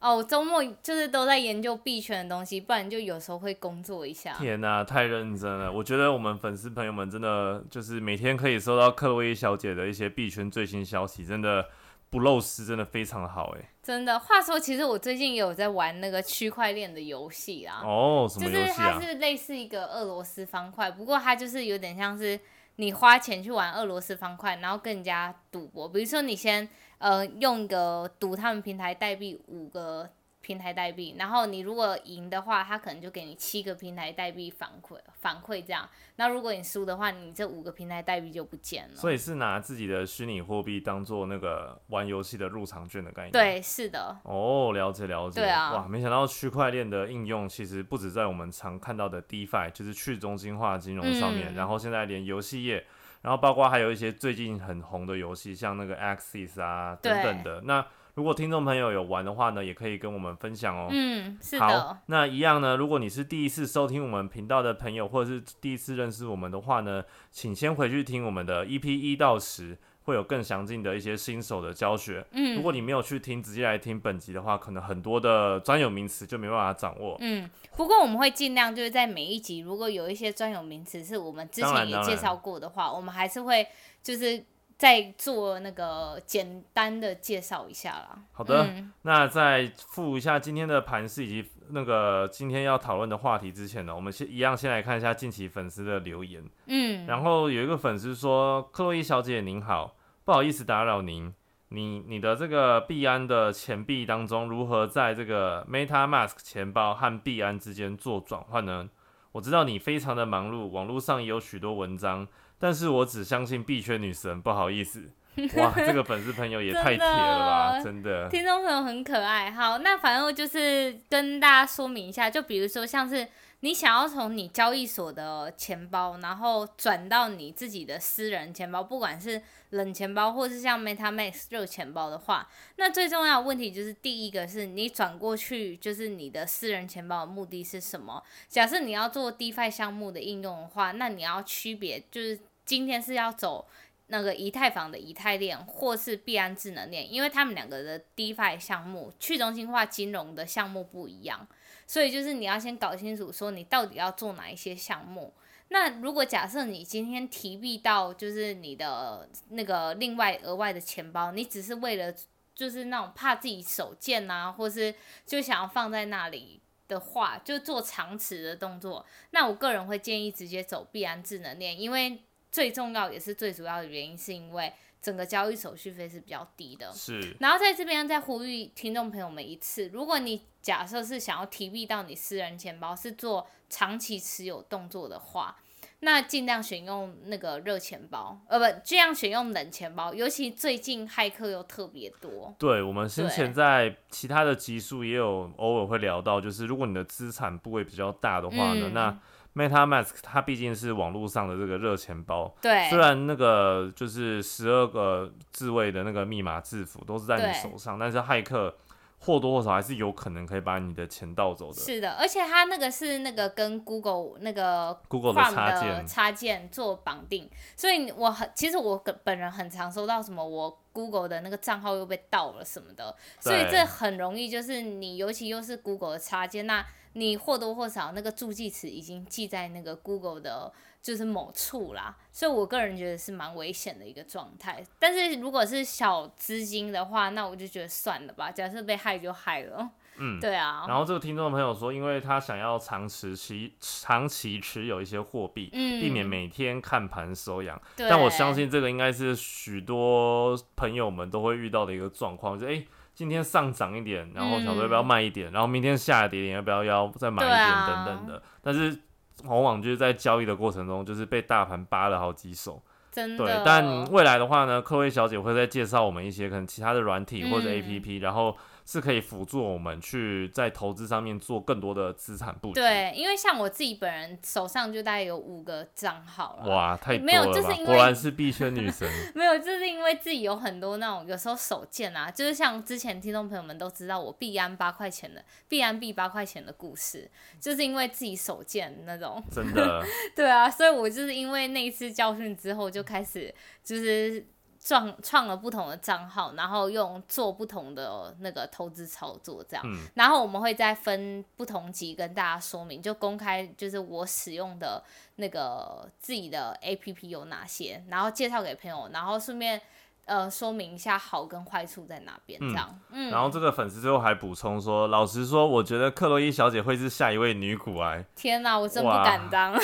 哦，周末就是都在研究币圈的东西，不然就有时候会工作一下。天哪，太认真了！我觉得我们粉丝朋友们真的就是每天可以收到克洛伊小姐的一些币圈最新消息，真的不漏失，真的非常好哎。真的，话说其实我最近也有在玩那个区块链的游戏啊。哦，什么游戏啊？就是它是类似一个俄罗斯方块，不过它就是有点像是你花钱去玩俄罗斯方块，然后更加赌博。比如说你先。呃，用一个赌他们平台代币五个平台代币，然后你如果赢的话，他可能就给你七个平台代币反馈反馈这样。那如果你输的话，你这五个平台代币就不见了。所以是拿自己的虚拟货币当做那个玩游戏的入场券的概念。对，是的。哦，了解了解。对啊。哇，没想到区块链的应用其实不止在我们常看到的 DeFi，就是去中心化金融上面，然后现在连游戏业。然后包括还有一些最近很红的游戏，像那个 Axis 啊等等的。那如果听众朋友有玩的话呢，也可以跟我们分享哦。嗯，是的。好，那一样呢，如果你是第一次收听我们频道的朋友，或者是第一次认识我们的话呢，请先回去听我们的 EP 一到十。会有更详尽的一些新手的教学。嗯，如果你没有去听，直接来听本集的话，可能很多的专有名词就没办法掌握。嗯，不过我们会尽量就是在每一集，如果有一些专有名词是我们之前也介绍过的话，我们还是会就是再做那个简单的介绍一下啦。好的，那在附一下今天的盘势以及那个今天要讨论的话题之前呢，我们先一样先来看一下近期粉丝的留言。嗯，然后有一个粉丝说：“克洛伊小姐您好。”不好意思打扰您，你你的这个币安的钱币当中，如何在这个 MetaMask 钱包和币安之间做转换呢？我知道你非常的忙碌，网络上也有许多文章，但是我只相信币圈女神，不好意思。哇，这个粉丝朋友也太铁了吧，真的。听众朋友很可爱。好，那反正就是跟大家说明一下，就比如说像是。你想要从你交易所的钱包，然后转到你自己的私人钱包，不管是冷钱包或是像 MetaMask 热钱包的话，那最重要的问题就是第一个是你转过去就是你的私人钱包的目的是什么？假设你要做 DeFi 项目的应用的话，那你要区别就是今天是要走那个以太坊的以太链，或是币安智能链，因为他们两个的 DeFi 项目去中心化金融的项目不一样。所以就是你要先搞清楚，说你到底要做哪一些项目。那如果假设你今天提币到就是你的那个另外额外的钱包，你只是为了就是那种怕自己手贱啊，或是就想要放在那里的话，就做长持的动作。那我个人会建议直接走币安智能链，因为最重要也是最主要的原因，是因为整个交易手续费是比较低的。是。然后在这边再呼吁听众朋友们一次，如果你假设是想要提币到你私人钱包，是做长期持有动作的话，那尽量选用那个热钱包，呃，不，尽量选用冷钱包。尤其最近骇客又特别多。对，我们先前在其他的集数也有偶尔会聊到，就是如果你的资产部位比较大的话呢，那 MetaMask 它毕竟是网络上的这个热钱包。对。虽然那个就是十二个字位的那个密码字符都是在你手上，但是骇客。或多或少还是有可能可以把你的钱盗走的。是的，而且它那个是那个跟 Google 那个 Google 的插件插件做绑定，所以我很其实我本本人很常收到什么我 Google 的那个账号又被盗了什么的，所以这很容易就是你尤其又是 Google 的插件，那你或多或少那个助记词已经记在那个 Google 的。就是某处啦，所以我个人觉得是蛮危险的一个状态。但是如果是小资金的话，那我就觉得算了吧。假设被害就害了。嗯，对啊。然后这个听众朋友说，因为他想要长持期长期持有一些货币，嗯，避免每天看盘收养。但我相信这个应该是许多朋友们都会遇到的一个状况，就哎，今天上涨一点，然后想说要不要卖一点，然后明天下跌点要不要要再买一点等等的，但是。往往就是在交易的过程中，就是被大盘扒了好几手。真。对，但未来的话呢，科威小姐会再介绍我们一些可能其他的软体或者 A P P，然后是可以辅助我们去在投资上面做更多的资产布局。对，因为像我自己本人手上就大概有五个账号了。哇，太没有，就是因为果然是币圈女神。没有，就是因为自己有很多那种有时候手贱啊，就是像之前听众朋友们都知道我币安八块钱的币安币八块钱的故事，就是因为自己手贱那种。真的。对啊，所以我就是因为那一次教训之后就开始就是。创创了不同的账号，然后用做不同的那个投资操作，这样，然后我们会再分不同级跟大家说明，就公开就是我使用的那个自己的 A P P 有哪些，然后介绍给朋友，然后顺便。呃，说明一下好跟坏处在哪边，这样。嗯。然后这个粉丝最后还补充说：“老实说，我觉得克洛伊小姐会是下一位女股癌。”天哪，我真不敢当。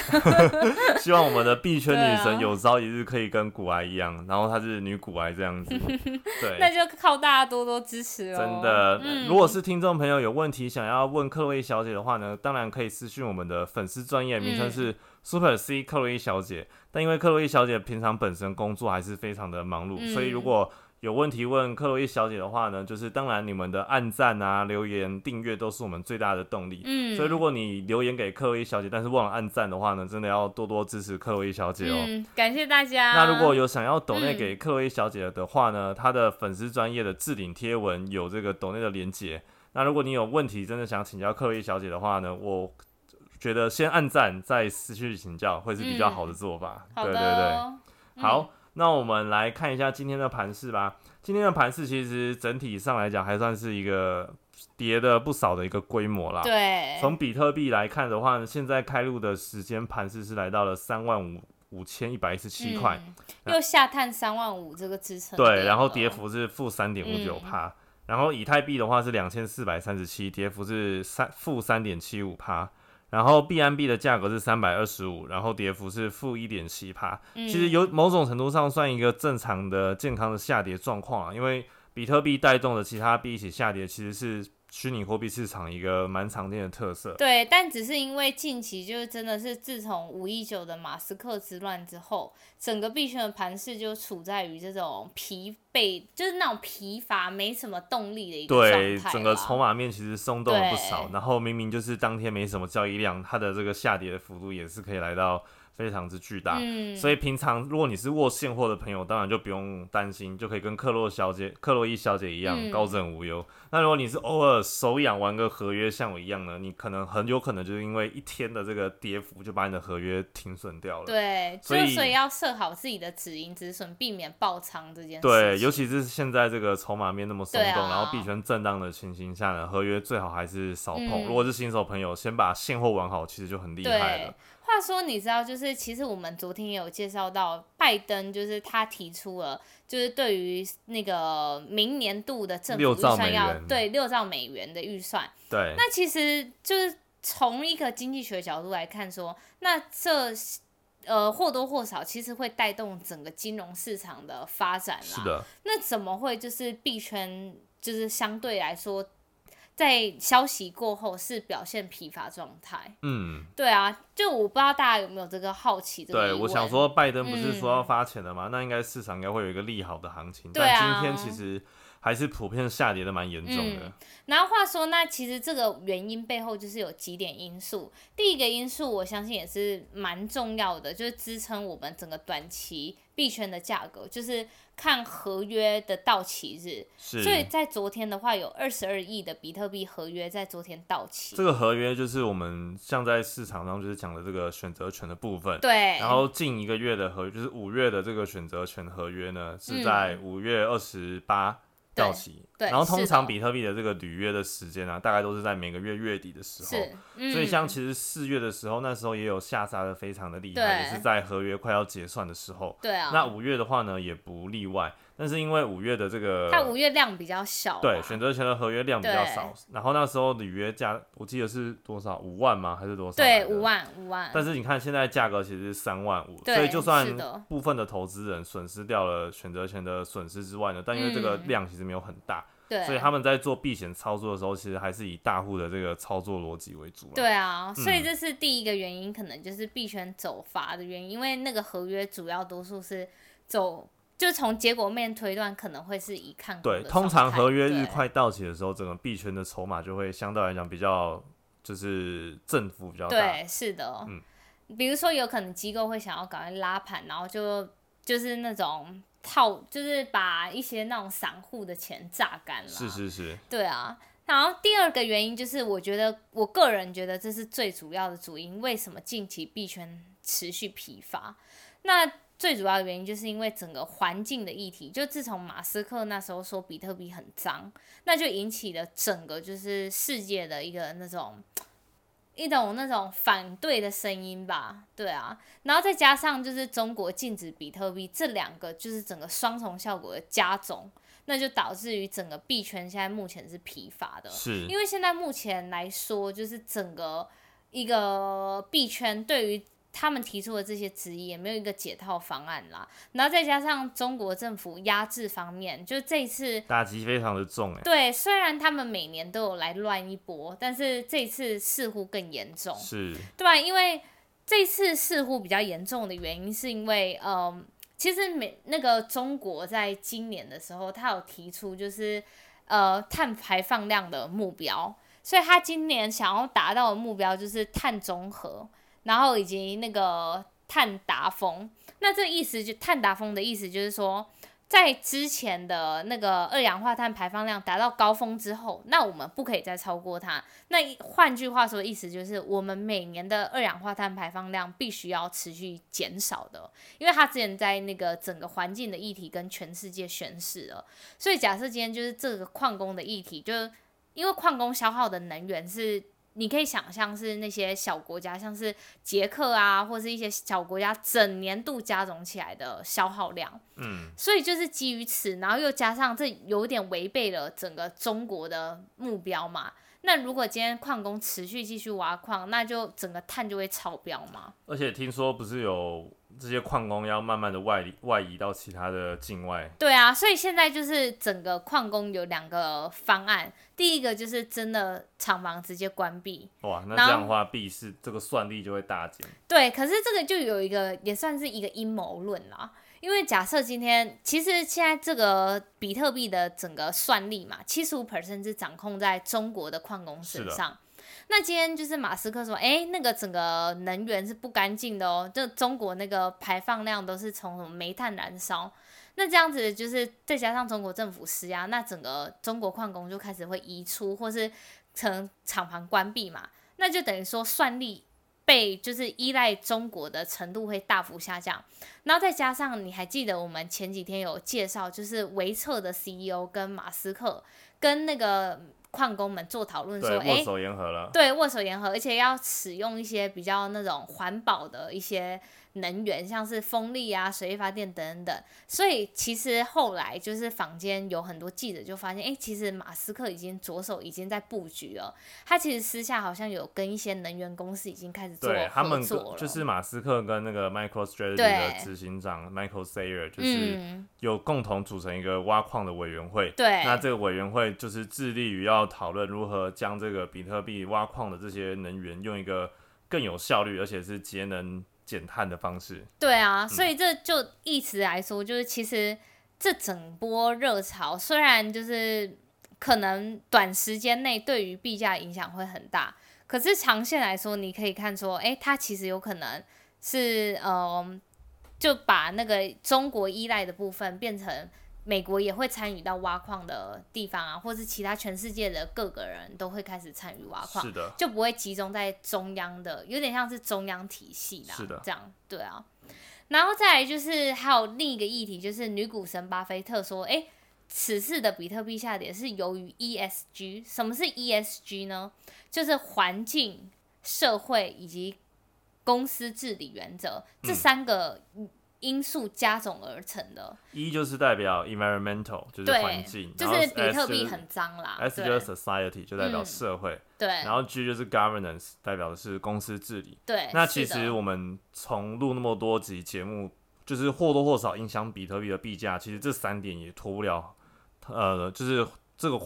希望我们的币圈女神有朝一日可以跟古癌一样，然后她是女股癌这样子。对。那就靠大家多多支持哦。真的，如果是听众朋友有问题想要问克洛伊小姐的话呢，当然可以私讯我们的粉丝专业，名称是。Super C 克洛伊小姐，但因为克洛伊小姐平常本身工作还是非常的忙碌，所以如果有问题问克洛伊小姐的话呢，就是当然你们的按赞啊、留言、订阅都是我们最大的动力。嗯，所以如果你留言给克洛伊小姐，但是忘了按赞的话呢，真的要多多支持克洛伊小姐哦。感谢大家。那如果有想要抖内给克洛伊小姐的话呢，她的粉丝专业的置顶贴文有这个抖内的连接。那如果你有问题真的想请教克洛伊小姐的话呢，我。觉得先按赞再私去请教会是比较好的做法。对对对，好，那我们来看一下今天的盘势吧。今天的盘势其实整体上来讲还算是一个跌的不少的一个规模啦。对，从比特币来看的话呢，现在开路的时间盘势是来到了三万五五千一百一十七块，又下探三万五这个支撑。对，然后跌幅是负三点五九帕，然后以太币的话是两千四百三十七，跌幅是三负三点七五帕。然后 B M B 的价格是三百二十五，然后跌幅是负一点七帕，其实有某种程度上算一个正常的健康的下跌状况啊，因为比特币带动的其他币一起下跌，其实是。虚拟货币市场一个蛮常见的特色，对，但只是因为近期就是真的是自从五一九的马斯克之乱之后，整个币圈的盘势就处在于这种疲惫，就是那种疲乏、没什么动力的一个对，整个筹码面其实松动了不少，然后明明就是当天没什么交易量，它的这个下跌的幅度也是可以来到。非常之巨大，所以平常如果你是握现货的朋友，当然就不用担心，就可以跟克洛小姐、克洛伊小姐一样高枕无忧。那如果你是偶尔手痒玩个合约，像我一样呢，你可能很有可能就是因为一天的这个跌幅，就把你的合约停损掉了。对，所以所以要设好自己的止盈止损，避免爆仓这件事。对，尤其是现在这个筹码面那么松动，然后币圈震荡的情形下呢，合约最好还是少碰。如果是新手朋友，先把现货玩好，其实就很厉害了。话说，你知道，就是其实我们昨天也有介绍到，拜登就是他提出了，就是对于那个明年度的政府预算要对六兆美元的预算。对。那其实就是从一个经济学角度来看，说那这呃或多或少其实会带动整个金融市场的发展啦。是的。那怎么会就是币圈就是相对来说？在消息过后是表现疲乏状态。嗯，对啊，就我不知道大家有没有这个好奇。对，我想说，拜登不是说要发钱了吗？那应该市场应该会有一个利好的行情。但今天其实还是普遍下跌的蛮严重的。然后话说，那其实这个原因背后就是有几点因素。第一个因素，我相信也是蛮重要的，就是支撑我们整个短期币圈的价格，就是。看合约的到期日，所以在昨天的话，有二十二亿的比特币合约在昨天到期。这个合约就是我们像在市场上就是讲的这个选择权的部分。对。然后近一个月的合约，就是五月的这个选择权合约呢，是在五月二十八。到期，对，然后通常比特币的这个履约的时间呢，大概都是在每个月月底的时候，所以像其实四月的时候，那时候也有下杀的非常的厉害，也是在合约快要结算的时候，对啊，那五月的话呢，也不例外。但是因为五月的这个，它五月量比较小，对，选择权的合约量比较少，然后那时候履约价我记得是多少五万吗？还是多少？对，五万五万。但是你看现在价格其实是三万五，所以就算部分的投资人损失掉了选择权的损失之外呢，但因为这个量其实没有很大，对，所以他们在做避险操作的时候，其实还是以大户的这个操作逻辑为主。对啊，所以这是第一个原因，可能就是币圈走法的原因，因为那个合约主要多数是走。就从结果面推断，可能会是以看对，通常合约日快到期的时候，整个币圈的筹码就会相对来讲比较就是振幅比较大。对，是的，嗯，比如说有可能机构会想要赶快拉盘，然后就就是那种套，就是把一些那种散户的钱榨干了。是是是，对啊。然后第二个原因就是，我觉得我个人觉得这是最主要的主因。为什么近期币圈持续疲乏？那最主要的原因就是因为整个环境的议题。就自从马斯克那时候说比特币很脏，那就引起了整个就是世界的一个那种一种那种反对的声音吧。对啊，然后再加上就是中国禁止比特币，这两个就是整个双重效果的加重。那就导致于整个币圈现在目前是疲乏的，是因为现在目前来说，就是整个一个币圈对于他们提出的这些质疑也没有一个解套方案啦。然后再加上中国政府压制方面，就这一次打击非常的重哎。对，虽然他们每年都有来乱一波，但是这次似乎更严重，是对，因为这次似乎比较严重的原因是因为嗯。其实每那个中国在今年的时候，他有提出就是呃碳排放量的目标，所以他今年想要达到的目标就是碳中和，然后以及那个碳达峰。那这意思就碳达峰的意思就是说。在之前的那个二氧化碳排放量达到高峰之后，那我们不可以再超过它。那换句话说，意思就是我们每年的二氧化碳排放量必须要持续减少的，因为它之前在那个整个环境的议题跟全世界宣示了。所以假设今天就是这个矿工的议题，就是因为矿工消耗的能源是。你可以想象是那些小国家，像是捷克啊，或是一些小国家整年度加总起来的消耗量。嗯，所以就是基于此，然后又加上这有点违背了整个中国的目标嘛。那如果今天矿工持续继续挖矿，那就整个碳就会超标嘛。而且听说不是有。这些矿工要慢慢的外外移到其他的境外。对啊，所以现在就是整个矿工有两个方案，第一个就是真的厂房直接关闭。哇，那这样的话，币是这个算力就会大减。对，可是这个就有一个也算是一个阴谋论啦，因为假设今天其实现在这个比特币的整个算力嘛，七十五 percent 是掌控在中国的矿工身上。那今天就是马斯克说，哎，那个整个能源是不干净的哦，就中国那个排放量都是从什么煤炭燃烧，那这样子就是再加上中国政府施压，那整个中国矿工就开始会移出，或是成厂房关闭嘛，那就等于说算力被就是依赖中国的程度会大幅下降，然后再加上你还记得我们前几天有介绍，就是维策的 CEO 跟马斯克跟那个。矿工们做讨论说：“哎，握手言和了。”对，握手言和，而且要使用一些比较那种环保的一些。能源像是风力啊、水力发电等等，所以其实后来就是坊间有很多记者就发现，哎，其实马斯克已经着手已经在布局了。他其实私下好像有跟一些能源公司已经开始做合作了。就是马斯克跟那个 MicroStrategy 的执行长 Michael Saylor 就是有共同组成一个挖矿的委员会。对，那这个委员会就是致力于要讨论如何将这个比特币挖矿的这些能源用一个更有效率而且是节能。减碳的方式，对啊，所以这就意思来说，就是其实这整波热潮虽然就是可能短时间内对于币价影响会很大，可是长线来说，你可以看出，哎，它其实有可能是，嗯，就把那个中国依赖的部分变成。美国也会参与到挖矿的地方啊，或是其他全世界的各个人都会开始参与挖矿，是的，就不会集中在中央的，有点像是中央体系啦，是的，这样对啊。然后再来就是还有另一个议题，就是女股神巴菲特说，哎，此次的比特币下跌是由于 ESG。什么是 ESG 呢？就是环境、社会以及公司治理原则这三个。因素加总而成的。E 就是代表 environmental，就是环境，就是比特币很脏啦。S 就是 society，就代表社会。对。然后 G 就是 governance，代表的是公司治理。对。那其实我们从录那么多集节目，就是或多或少影响比特币的币价。其实这三点也脱不了，呃，就是这个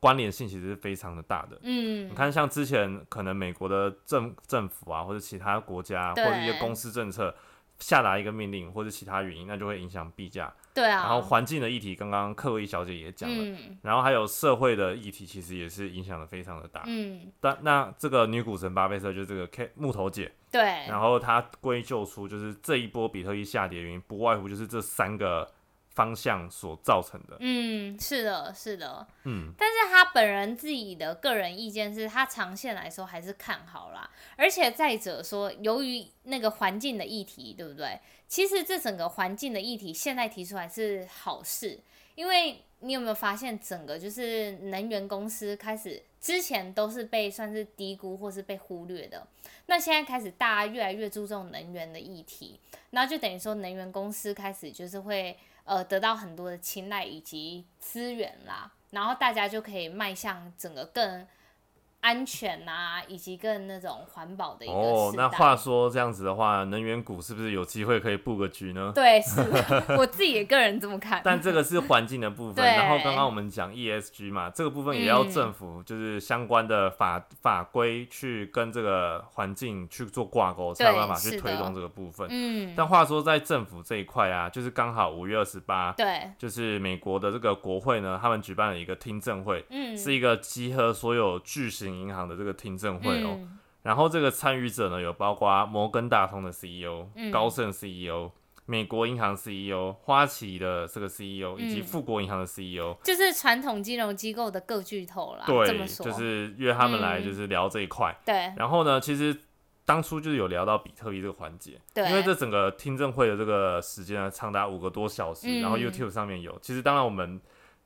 关联性其实是非常的大的。嗯。你看，像之前可能美国的政政府啊，或者其他国家或者一些公司政策。下达一个命令或者其他原因，那就会影响币价。对啊。然后环境的议题，刚刚克洛伊小姐也讲了，嗯然后还有社会的议题，其实也是影响的非常的大。嗯。但那这个女股神巴菲特就是这个 K 木头姐。对。然后她归咎出就是这一波比特币下跌原因，不外乎就是这三个。方向所造成的，嗯，是的，是的，嗯，但是他本人自己的个人意见是他长线来说还是看好啦，而且再者说，由于那个环境的议题，对不对？其实这整个环境的议题现在提出来是好事，因为你有没有发现，整个就是能源公司开始之前都是被算是低估或是被忽略的，那现在开始大家越来越注重能源的议题，然后就等于说能源公司开始就是会。呃，得到很多的青睐以及资源啦，然后大家就可以迈向整个更。安全呐，以及更那种环保的一个哦，那话说这样子的话，能源股是不是有机会可以布个局呢？对，是我自己个人这么看。但这个是环境的部分，然后刚刚我们讲 ESG 嘛，这个部分也要政府就是相关的法法规去跟这个环境去做挂钩，才有办法去推动这个部分。嗯。但话说在政府这一块啊，就是刚好五月二十八，对，就是美国的这个国会呢，他们举办了一个听证会，嗯，是一个集合所有巨型。银行的这个听证会哦，然后这个参与者呢有包括摩根大通的 CEO、高盛 CEO、美国银行 CEO、花旗的这个 CEO 以及富国银行的 CEO，就是传统金融机构的各巨头啦。对，就是约他们来就是聊这一块。对，然后呢，其实当初就是有聊到比特币这个环节，对，因为这整个听证会的这个时间呢长达五个多小时，然后 YouTube 上面有，其实当然我们。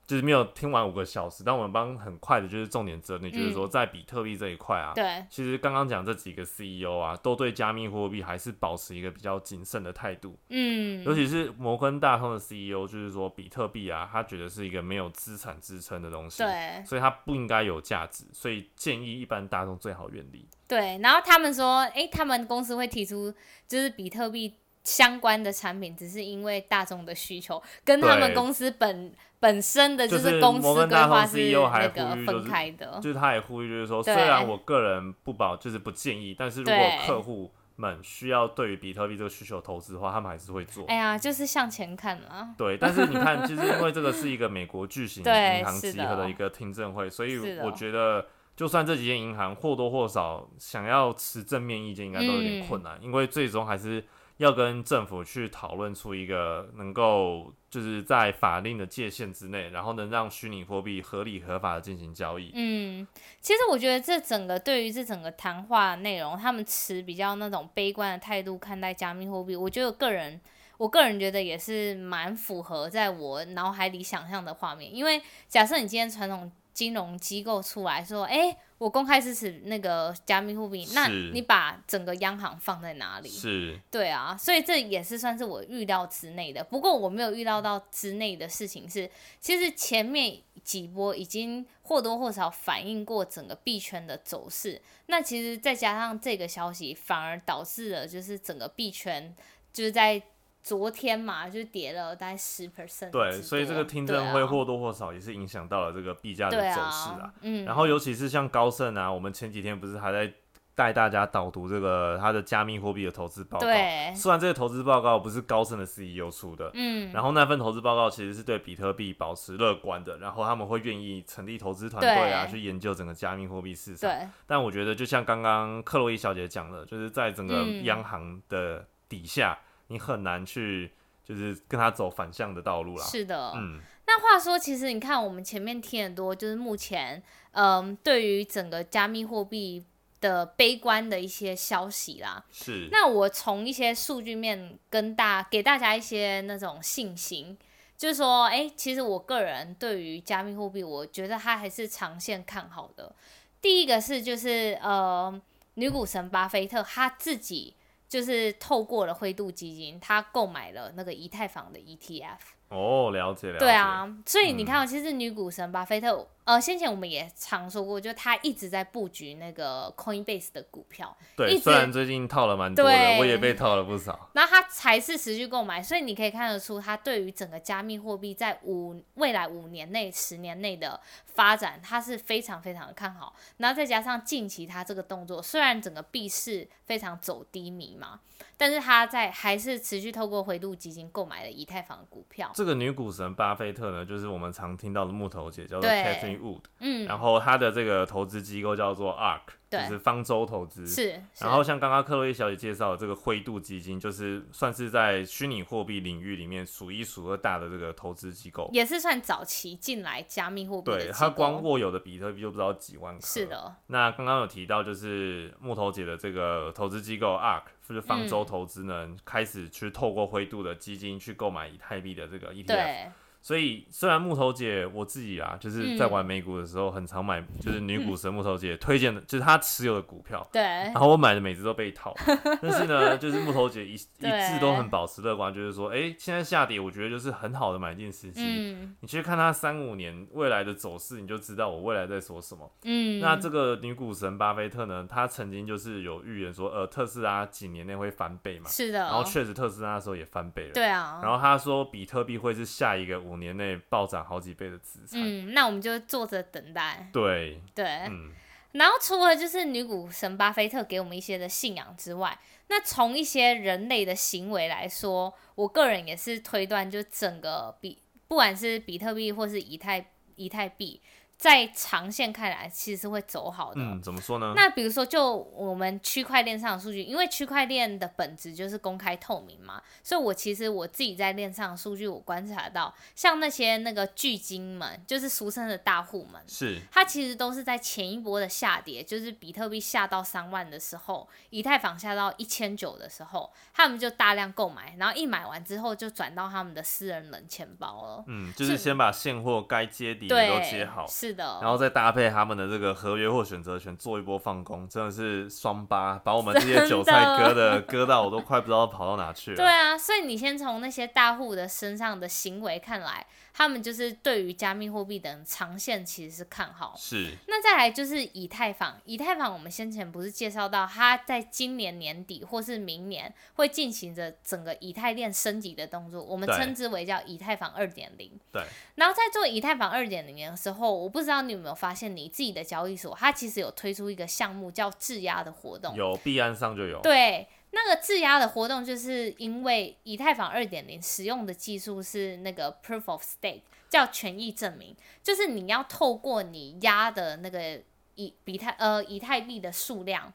就是没有听完五个小时，但我们帮很快的，就是重点整理，就是说在比特币这一块啊，对，其实刚刚讲这几个 CEO 啊，都对加密货币还是保持一个比较谨慎的态度，嗯，尤其是摩根大通的 CEO，就是说比特币啊，他觉得是一个没有资产支撑的东西，对，所以它不应该有价值，所以建议一般大众最好远离。对，然后他们说，哎，他们公司会提出就是比特币相关的产品，只是因为大众的需求，跟他们公司本。本身的就是公司规划是那个分开的，就是他也呼吁，就是说，虽然我个人不保，就是不建议，但是如果客户们需要对于比特币这个需求投资的话，他们还是会做。哎呀，就是向前看啊。对，但是你看，就是因为这个是一个美国巨 型银行集合的一个听证会，所以我觉得，就算这几间银行或多或少想要持正面意见，应该都有点困难，因为最终还是。要跟政府去讨论出一个能够就是在法令的界限之内，然后能让虚拟货币合理合法的进行交易。嗯，其实我觉得这整个对于这整个谈话内容，他们持比较那种悲观的态度看待加密货币，我觉得个人我个人觉得也是蛮符合在我脑海里想象的画面。因为假设你今天传统金融机构出来说，哎。我公开支持那个加密货币，那你把整个央行放在哪里？是，对啊，所以这也是算是我预料之内的。不过我没有预料到之内的事情是，其实前面几波已经或多或少反映过整个币圈的走势。那其实再加上这个消息，反而导致了就是整个币圈就是在。昨天嘛，就跌了大概十 percent。对，所以这个听证会或多或少也是影响到了这个币价的走势啊。嗯。然后尤其是像高盛啊，我们前几天不是还在带大家导读这个他的加密货币的投资报告。对。虽然这个投资报告不是高盛的 CEO 出的，嗯。然后那份投资报告其实是对比特币保持乐观的，然后他们会愿意成立投资团队啊，去研究整个加密货币市场。对。但我觉得就像刚刚克洛伊小姐讲的，就是在整个央行的底下。你很难去，就是跟他走反向的道路啦。是的，嗯。那话说，其实你看，我们前面听很多，就是目前，嗯，对于整个加密货币的悲观的一些消息啦。是。那我从一些数据面跟大给大家一些那种信心，就是说，哎，其实我个人对于加密货币，我觉得它还是长线看好的。第一个是，就是呃，女股神巴菲特他自己。就是透过了灰度基金，他购买了那个以太坊的 ETF。哦，了解了解。对啊，所以你看，其实女股神巴菲特。呃，先前我们也常说过，就他一直在布局那个 Coinbase 的股票。对，虽然最近套了蛮多的，我也被套了不少。那他才是持续购买，所以你可以看得出，他对于整个加密货币在五未来五年内、十年内的发展，他是非常非常的看好。然后再加上近期他这个动作，虽然整个币市非常走低迷嘛，但是他在还是持续透过回度基金购买了以太坊的股票。这个女股神巴菲特呢，就是我们常听到的木头姐，叫做 Catherine Wood。嗯，然后他的这个投资机构叫做 ARK。就是方舟投资是，然后像刚刚克洛伊小姐介绍的这个灰度基金，就是算是在虚拟货币领域里面数一数二大的这个投资机构，也是算早期进来加密货币。对，它光握有的比特币就不知道几万颗。是的。那刚刚有提到，就是木头姐的这个投资机构 ARK，就是方舟投资呢，开始去透过灰度的基金去购买以太币的这个 ETF。所以虽然木头姐我自己啊，就是在玩美股的时候，很常买，就是女股神木头姐推荐的，就是她持有的股票。对。然后我买的每只都被套，但是呢，就是木头姐一 一致都很保持乐观，就是说，哎，现在下跌，我觉得就是很好的买进时机。嗯。你去看她三五年未来的走势，你就知道我未来在说什么。嗯。那这个女股神巴菲特呢，她曾经就是有预言说，呃，特斯拉几年内会翻倍嘛。是的。然后确实特斯拉那时候也翻倍了。对啊。然后他说，比特币会是下一个五。年内暴涨好几倍的资产，嗯，那我们就坐着等待。对对，嗯，然后除了就是女股神巴菲特给我们一些的信仰之外，那从一些人类的行为来说，我个人也是推断，就整个比不管是比特币或是以太以太币。在长线看来，其实是会走好的。嗯，怎么说呢？那比如说，就我们区块链上的数据，因为区块链的本质就是公开透明嘛，所以我其实我自己在链上的数据，我观察到，像那些那个巨鲸们，就是俗称的大户们，是它其实都是在前一波的下跌，就是比特币下到三万的时候，以太坊下到一千九的时候，他们就大量购买，然后一买完之后就转到他们的私人冷钱包了。嗯，就是先把现货该接底的都接好。是的，然后再搭配他们的这个合约或选择权，做一波放空，真的是双八，把我们这些韭菜割的割到我都快不知道跑到哪去了。对啊，所以你先从那些大户的身上的行为看来。他们就是对于加密货币等长线其实是看好，是。那再来就是以太坊，以太坊我们先前不是介绍到，它在今年年底或是明年会进行着整个以太链升级的动作，我们称之为叫以太坊二点零。对。然后在做以太坊二点零的时候，我不知道你有没有发现，你自己的交易所它其实有推出一个项目叫质押的活动，有币安上就有。对。那个质押的活动，就是因为以太坊二点零使用的技术是那个 proof of stake，叫权益证明，就是你要透过你押的那个以比太呃以太币的数量，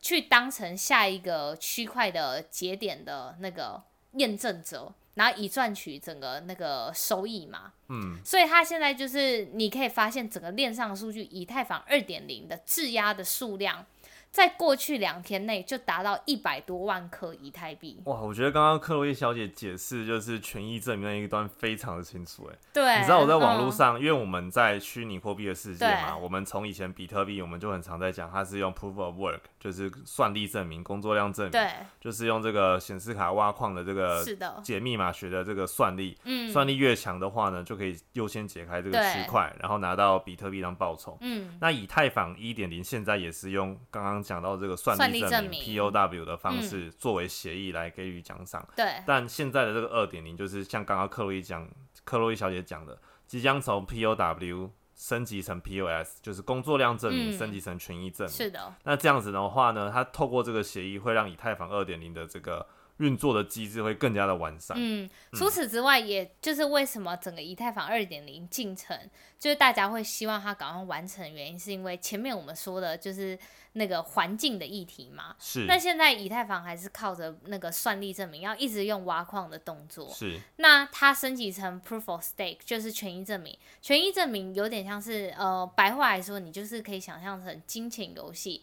去当成下一个区块的节点的那个验证者，然后以赚取整个那个收益嘛。嗯，所以它现在就是你可以发现整个链上的数据，以太坊二点零的质押的数量。在过去两天内就达到一百多万颗以太币。哇，我觉得刚刚克洛伊小姐解释就是权益证明那一段非常的清楚，哎，对，你知道我在网络上，因为我们在虚拟货币的世界嘛，我们从以前比特币，我们就很常在讲，它是用 proof of work，就是算力证明、工作量证明，对，就是用这个显示卡挖矿的这个是的解密码学的这个算力，嗯，算力越强的话呢，就可以优先解开这个区块，然后拿到比特币当报酬，嗯，那以太坊一点零现在也是用刚刚。讲到这个算力证明 POW 的方式作为协议来给予奖赏，对。但现在的这个二点零就是像刚刚克洛伊讲，克洛伊小姐讲的，即将从 POW 升级成 POS，就是工作量证明升级成权益证明。是的。那这样子的话呢，它透过这个协议会让以太坊二点零的这个。运作的机制会更加的完善。嗯，除此之外，也就是为什么整个以太坊二点零进程，就是大家会希望它赶快完成，原因是因为前面我们说的就是那个环境的议题嘛。是。那现在以太坊还是靠着那个算力证明，要一直用挖矿的动作。是。那它升级成 proof of stake，就是权益证明。权益证明有点像是呃，白话来说，你就是可以想象成金钱游戏。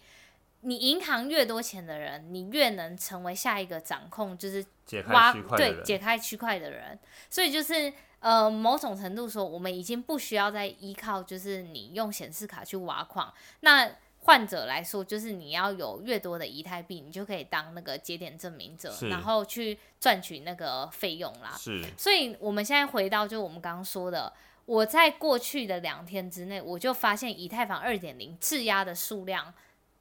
你银行越多钱的人，你越能成为下一个掌控，就是挖对解开区块的人。所以就是呃，某种程度说，我们已经不需要再依靠，就是你用显示卡去挖矿。那患者来说，就是你要有越多的以太币，你就可以当那个节点证明者，然后去赚取那个费用啦。是。所以我们现在回到，就我们刚刚说的，我在过去的两天之内，我就发现以太坊二点零质押的数量。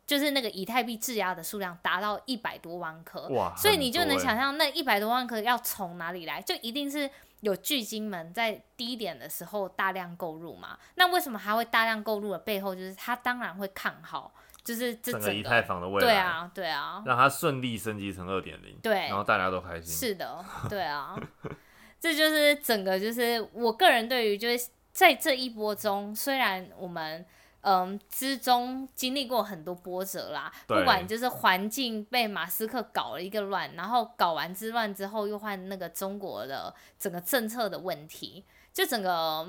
就是那个以太币质押的数量达到一百多万颗，所以你就能想象那一百多万颗要从哪里来，就一定是有巨鲸们在低点的时候大量购入嘛。那为什么还会大量购入的背后，就是他当然会看好，就是这整个以太坊的未来，对啊，对啊，让它顺利升级成二点零，对，然后大家都开心。是的，对啊，这就是整个就是我个人对于就是在这一波中，虽然我们嗯之中经历过很多波折啦，不管就是环境被马斯克搞了一个乱，然后搞完之乱之后又换那个中国的整个政策的问题，就整个。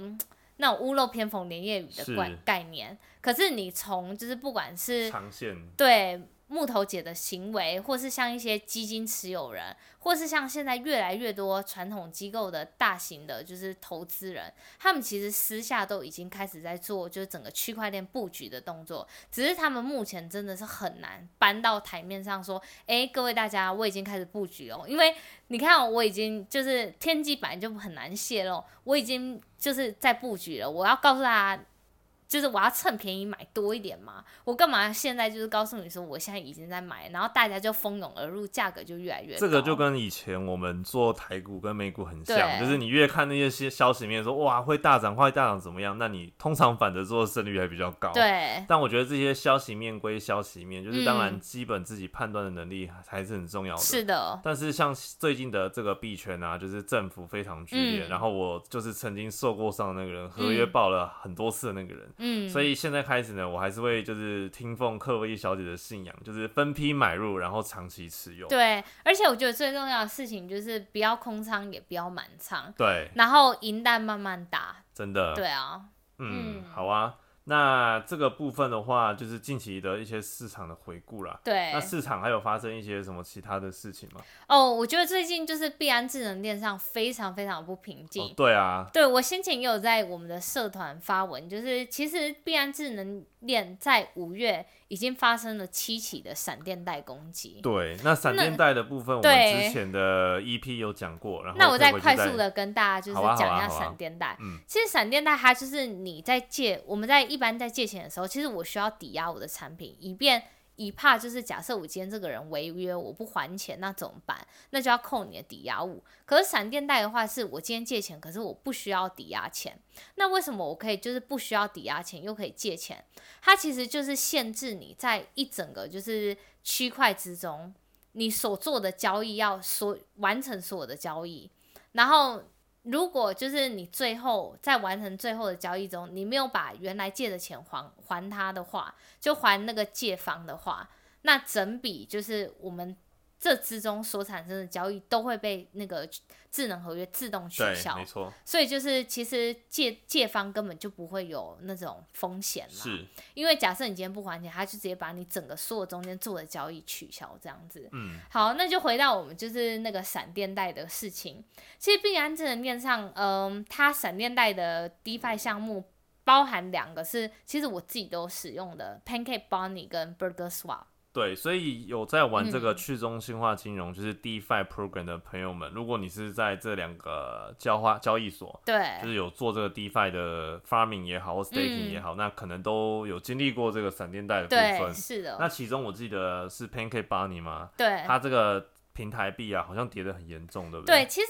那种屋漏偏逢连夜雨的概概念，可是你从就是不管是长线对。木头姐的行为，或是像一些基金持有人，或是像现在越来越多传统机构的大型的，就是投资人，他们其实私下都已经开始在做，就是整个区块链布局的动作。只是他们目前真的是很难搬到台面上说，哎，各位大家，我已经开始布局哦。因为你看，我已经就是天机本来就很难泄露，我已经就是在布局了。我要告诉大家。就是我要趁便宜买多一点嘛，我干嘛现在就是告诉你说我现在已经在买，然后大家就蜂拥而入，价格就越来越高。这个就跟以前我们做台股跟美股很像，就是你越看那些些消息面说哇会大涨会大涨怎么样，那你通常反着做的胜率还比较高。对。但我觉得这些消息面归消息面，就是当然基本自己判断的能力还是很重要的。是的。但是像最近的这个币圈啊，就是政府非常剧烈，然后我就是曾经受过伤的那个人，合约爆了很多次的那个人。嗯。所以现在。在开始呢，我还是会就是听奉克洛伊小姐的信仰，就是分批买入，然后长期持有。对，而且我觉得最重要的事情就是不要空仓，也不要满仓。对，然后银弹慢慢打。真的。对啊。嗯，好啊。那这个部分的话，就是近期的一些市场的回顾啦。对。那市场还有发生一些什么其他的事情吗？哦，我觉得最近就是币安智能链上非常非常不平静。对啊。对我先前也有在我们的社团发文，就是其实币安智能链在五月已经发生了七起的闪电贷攻击。对，那闪电贷的部分，我们之前的 EP 有讲过，然后那我再快速的跟大家就是讲一下闪电贷。嗯。其实闪电贷它就是你在借，我们在一。一般在借钱的时候，其实我需要抵押我的产品，以便以怕就是假设我今天这个人违约，我不还钱，那怎么办？那就要扣你的抵押物。可是闪电贷的话，是我今天借钱，可是我不需要抵押钱。那为什么我可以就是不需要抵押钱，又可以借钱？它其实就是限制你在一整个就是区块之中，你所做的交易要所完成所有的交易，然后。如果就是你最后在完成最后的交易中，你没有把原来借的钱还还他的话，就还那个借方的话，那整笔就是我们。这之中所产生的交易都会被那个智能合约自动取消，没错。所以就是其实借借方根本就不会有那种风险嘛，是。因为假设你今天不还钱，他就直接把你整个所有中间做的交易取消，这样子。嗯。好，那就回到我们就是那个闪电贷的事情。其实币安智能链上，嗯，它闪电贷的 DeFi 项目包含两个是，其实我自己都使用的，Pancake Bunny 跟 Burger Swap。对，所以有在玩这个去中心化金融，就是 DeFi program 的朋友们，如果你是在这两个交换交易所，对，就是有做这个 DeFi 的 farming 也好，或 staking 也好，那可能都有经历过这个闪电贷的部分。是的。那其中我记得是 Pancake Bunny 吗？对，它这个平台币啊，好像跌得很严重，对不对？对，其实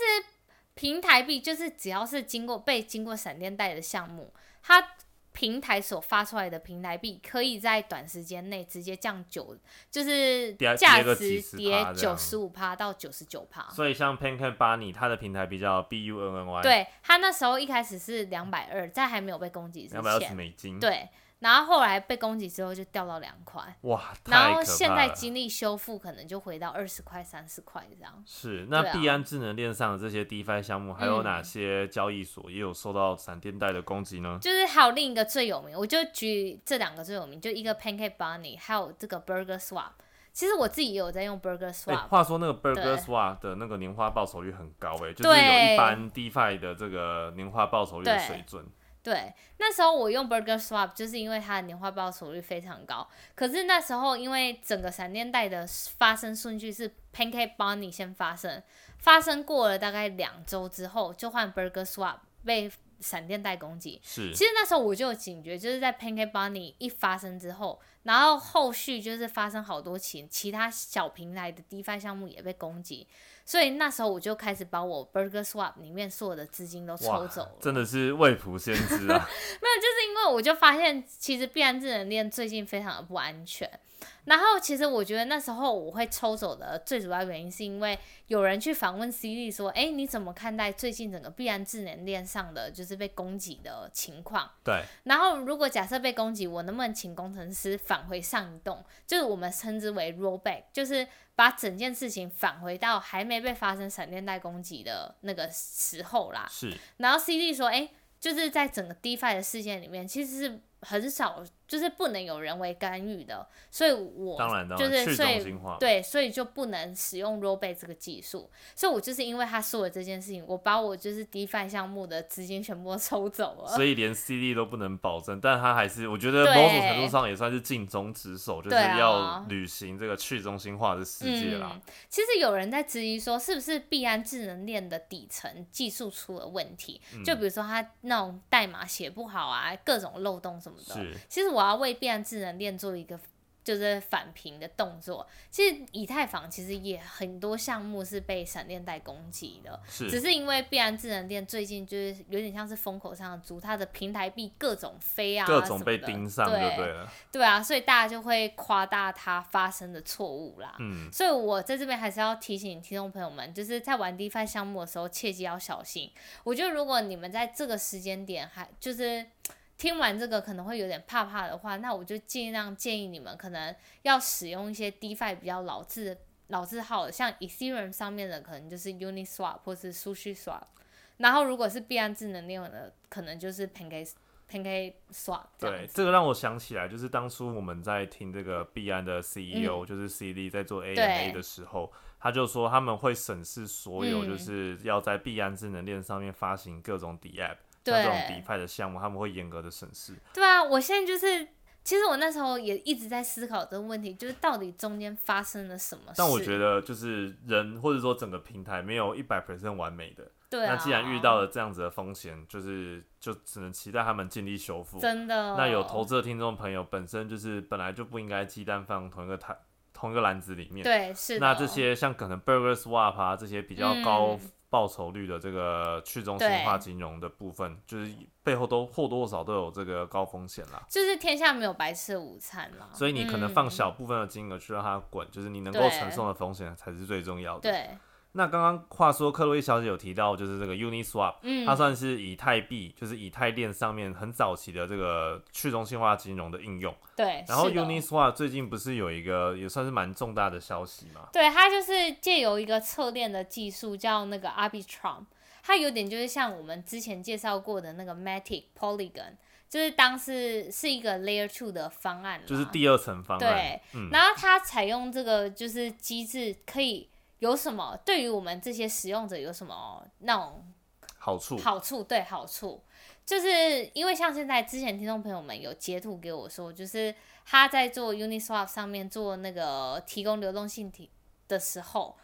平台币就是只要是经过被经过闪电贷的项目，它。平台所发出来的平台币，可以在短时间内直接降九，就是价值跌九十五趴到九十九趴。所以像 Pancake Bunny，它的平台比较 B U N N Y，对，它那时候一开始是两百二，在还没有被攻击之前，两百二十美金，对。然后后来被攻击之后就掉到两块，哇！然后现在经历修复，可能就回到二十块、三十块这样。是，那币安智能链上的这些 DeFi 项目，还有哪些交易所也有受到闪电贷的攻击呢？就是还有另一个最有名，我就举这两个最有名，就一个 Pancake Bunny，还有这个 Burger Swap。其实我自己也有在用 Burger Swap。话说那个 Burger Swap 的那个年化报酬率很高哎，就是有一般 DeFi 的这个年化报酬率的水准。对，那时候我用 Burger Swap，就是因为它的年化报酬率非常高。可是那时候因为整个闪电贷的发生顺序是 Pancake Bunny 先发生，发生过了大概两周之后，就换 Burger Swap 被闪电贷攻击。是，其实那时候我就有警觉，就是在 Pancake Bunny 一发生之后，然后后续就是发生好多起其他小平台的 DeFi 项目也被攻击。所以那时候我就开始把我 Burger Swap 里面所有的资金都抽走了，真的是未卜先知啊！没有，就是因为我就发现，其实币安智能链最近非常的不安全。然后其实我觉得那时候我会抽走的最主要原因，是因为有人去访问 C D 说，哎，你怎么看待最近整个币安智能链上的就是被攻击的情况？对。然后如果假设被攻击，我能不能请工程师返回上一栋，就是我们称之为 rollback，就是把整件事情返回到还没被发生闪电带攻击的那个时候啦。是。然后 C D 说，哎，就是在整个 DeFi 的事件里面，其实是。很少，就是不能有人为干预的，所以我当然就是所以对，所以就不能使用 rollback 这个技术。所以我就是因为他说了这件事情，我把我就是 DeFi 项目的资金全部都抽走了。所以连 CD 都不能保证，但他还是我觉得某种程度上也算是尽忠职守，就是要履行这个去中心化的世界啦。其实有人在质疑说，是不是币安智能链的底层技术出了问题？就比如说他那种代码写不好啊，各种漏洞。什么的，其实我要为变智能链做一个。就是反平的动作。其实以太坊其实也很多项目是被闪电带攻击的，是只是因为必然智能链最近就是有点像是风口上的猪，它的平台币各种飞啊，各种被盯上，对对了，对啊，所以大家就会夸大它发生的错误啦。嗯，所以我在这边还是要提醒听众朋友们，就是在玩 DeFi 项目的时候，切记要小心。我觉得如果你们在这个时间点还就是。听完这个可能会有点怕怕的话，那我就尽量建议你们可能要使用一些 DeFi 比较老字老字号的，像 Ethereum 上面的可能就是 Uniswap 或是 SushiSwap，然后如果是币安智能链的，可能就是 Pancake Pancake Swap。对，这个让我想起来，就是当初我们在听这个币安的 CEO 就是 CD 在做 AMA 的时候，他就说他们会审视所有就是要在币安智能链上面发行各种 DApp。这种比派的项目，他们会严格的审视。对啊，我现在就是，其实我那时候也一直在思考这个问题，就是到底中间发生了什么。但我觉得，就是人或者说整个平台没有一百 percent 完美的。对啊。那既然遇到了这样子的风险，就是就只能期待他们尽力修复。真的。那有投资的听众朋友，本身就是本来就不应该鸡蛋放同一个台同一个篮子里面。对，是。那这些像可能 Burger Swap 啊这些比较高。报酬率的这个去中心化金融的部分，就是背后都或多或少都有这个高风险啦。就是天下没有白吃的午餐啦。所以你可能放小部分的金额去让它滚，就是你能够承受的风险才是最重要的。对。那刚刚话说，克洛伊小姐有提到，就是这个 Uniswap，嗯，它算是以太币，就是以太链上面很早期的这个去中心化金融的应用。对。然后 Uniswap 最近不是有一个也算是蛮重大的消息吗？对，它就是借由一个侧链的技术叫那个 Arbitrum，它有点就是像我们之前介绍过的那个 Matic Polygon，就是当时是一个 Layer Two 的方案，就是第二层方案。对。然后它采用这个就是机制可以。有什么对于我们这些使用者有什么那种好处？好处对好处，就是因为像现在之前听众朋友们有截图给我说，就是他在做 Uniswap 上面做那个提供流动性体的时候，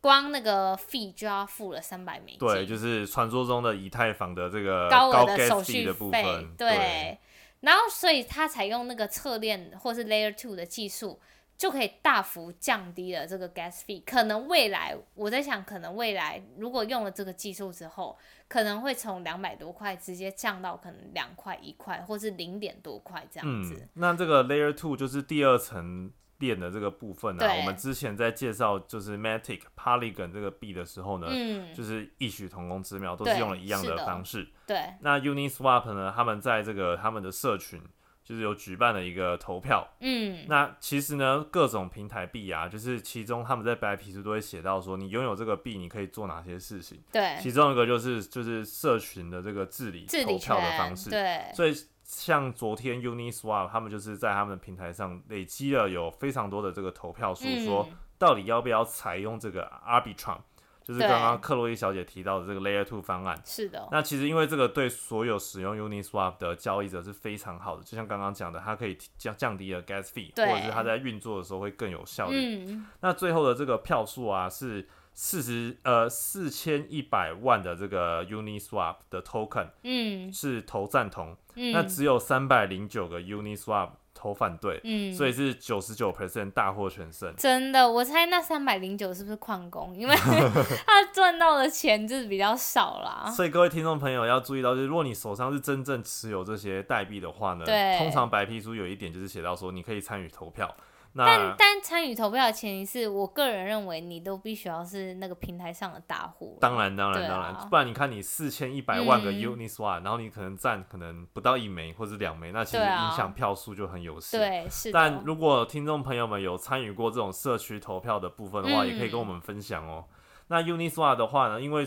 光那个 fee 就要付了三百美金。对，就是传说中的以太坊的这个高额的手续费。对，然后所以他采用那个侧链或是 Layer Two 的技术。就可以大幅降低了这个 gas fee。可能未来我在想，可能未来如果用了这个技术之后，可能会从两百多块直接降到可能两块、一块，或是零点多块这样子。那这个 layer two 就是第二层链的这个部分呢？我们之前在介绍就是 matic polygon 这个币的时候呢，嗯就是异曲同工之妙，都是用了一样的方式。对。那 uniswap 呢？他们在这个他们的社群。就是有举办了一个投票，嗯，那其实呢，各种平台币啊，就是其中他们在白皮书都会写到说，你拥有这个币，你可以做哪些事情。对，其中一个就是就是社群的这个治理投票的方式。对，所以像昨天 Uniswap 他们就是在他们的平台上累积了有非常多的这个投票数，说到底要不要采用这个 Arbitrum。就是刚刚克洛伊小姐提到的这个 Layer Two 方案，是的。那其实因为这个对所有使用 Uniswap 的交易者是非常好的，就像刚刚讲的，它可以降降低了 Gas Fee，或者是它在运作的时候会更有效率。嗯。那最后的这个票数啊，是四十呃四千一百万的这个 Uniswap 的 Token，嗯，是投赞同。嗯。那只有三百零九个 Uniswap。投反对，嗯，所以是九十九 percent 大获全胜。真的，我猜那三百零九是不是矿工？因为 他赚到的钱就是比较少啦。所以各位听众朋友要注意到，就是如果你手上是真正持有这些代币的话呢，对，通常白皮书有一点就是写到说你可以参与投票。但但参与投票的前提是我个人认为你都必须要是那个平台上的大户。当然当然当然，不然你看你四千一百万个 Uniswap，然后你可能占可能不到一枚或者两枚，那其实影响票数就很有限。对，是。但如果听众朋友们有参与过这种社区投票的部分的话，也可以跟我们分享哦。那 Uniswap 的话呢，因为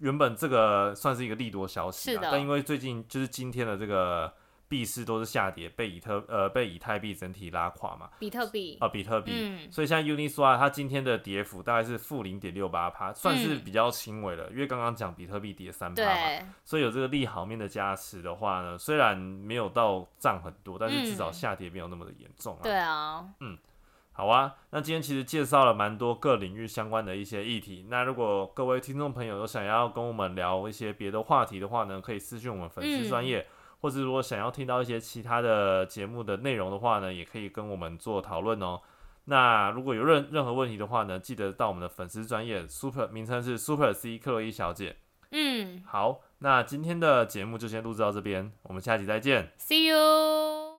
原本这个算是一个利多消息，但因为最近就是今天的这个。币市都是下跌，被以特呃被以太币整体拉垮嘛。比特币啊，比特币。嗯。所以像 Uniswap 它今天的跌幅大概是负零点六八帕，算是比较轻微了。因为刚刚讲比特币跌三帕嘛，所以有这个利好面的加持的话呢，虽然没有到涨很多，但是至少下跌没有那么的严重啊。对啊。嗯。好啊，那今天其实介绍了蛮多各领域相关的一些议题。那如果各位听众朋友有想要跟我们聊一些别的话题的话呢，可以私信我们粉丝专业。或者如果想要听到一些其他的节目的内容的话呢，也可以跟我们做讨论哦。那如果有任任何问题的话呢，记得到我们的粉丝专业 Super 名称是 Super C 克洛伊小姐。嗯，好，那今天的节目就先录制到这边，我们下期再见，See you。